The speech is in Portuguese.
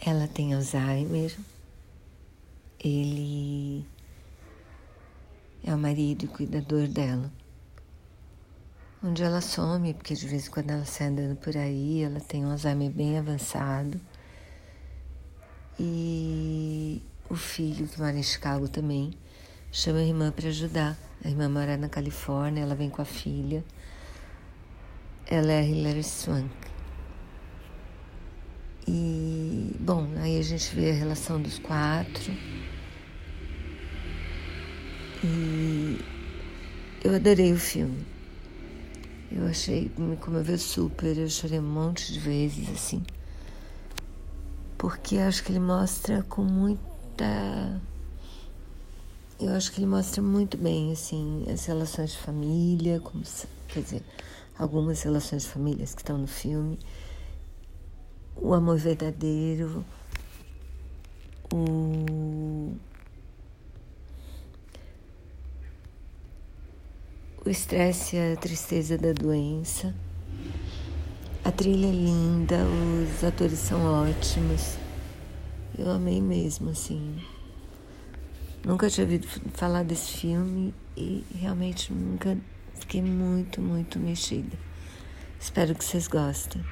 Ela tem Alzheimer. Ele é o marido e cuidador dela. Onde ela some, porque de vez em quando ela sai andando por aí, ela tem um Alzheimer bem avançado. E o filho, que mora em Chicago também, chama a irmã para ajudar. A irmã mora na Califórnia, ela vem com a filha. Ela é a Hilary Swank. E, bom, aí a gente vê a relação dos quatro. E eu adorei o filme. Eu achei, me comoveu super, eu chorei um monte de vezes, assim. Porque acho que ele mostra com muita. Eu acho que ele mostra muito bem, assim, as relações de família, como, quer dizer, algumas relações de famílias que estão no filme, o amor verdadeiro, o o estresse e a tristeza da doença. A trilha é linda, os atores são ótimos. Eu amei mesmo, assim. Nunca tinha ouvido falar desse filme e realmente nunca fiquei muito, muito mexida. Espero que vocês gostem.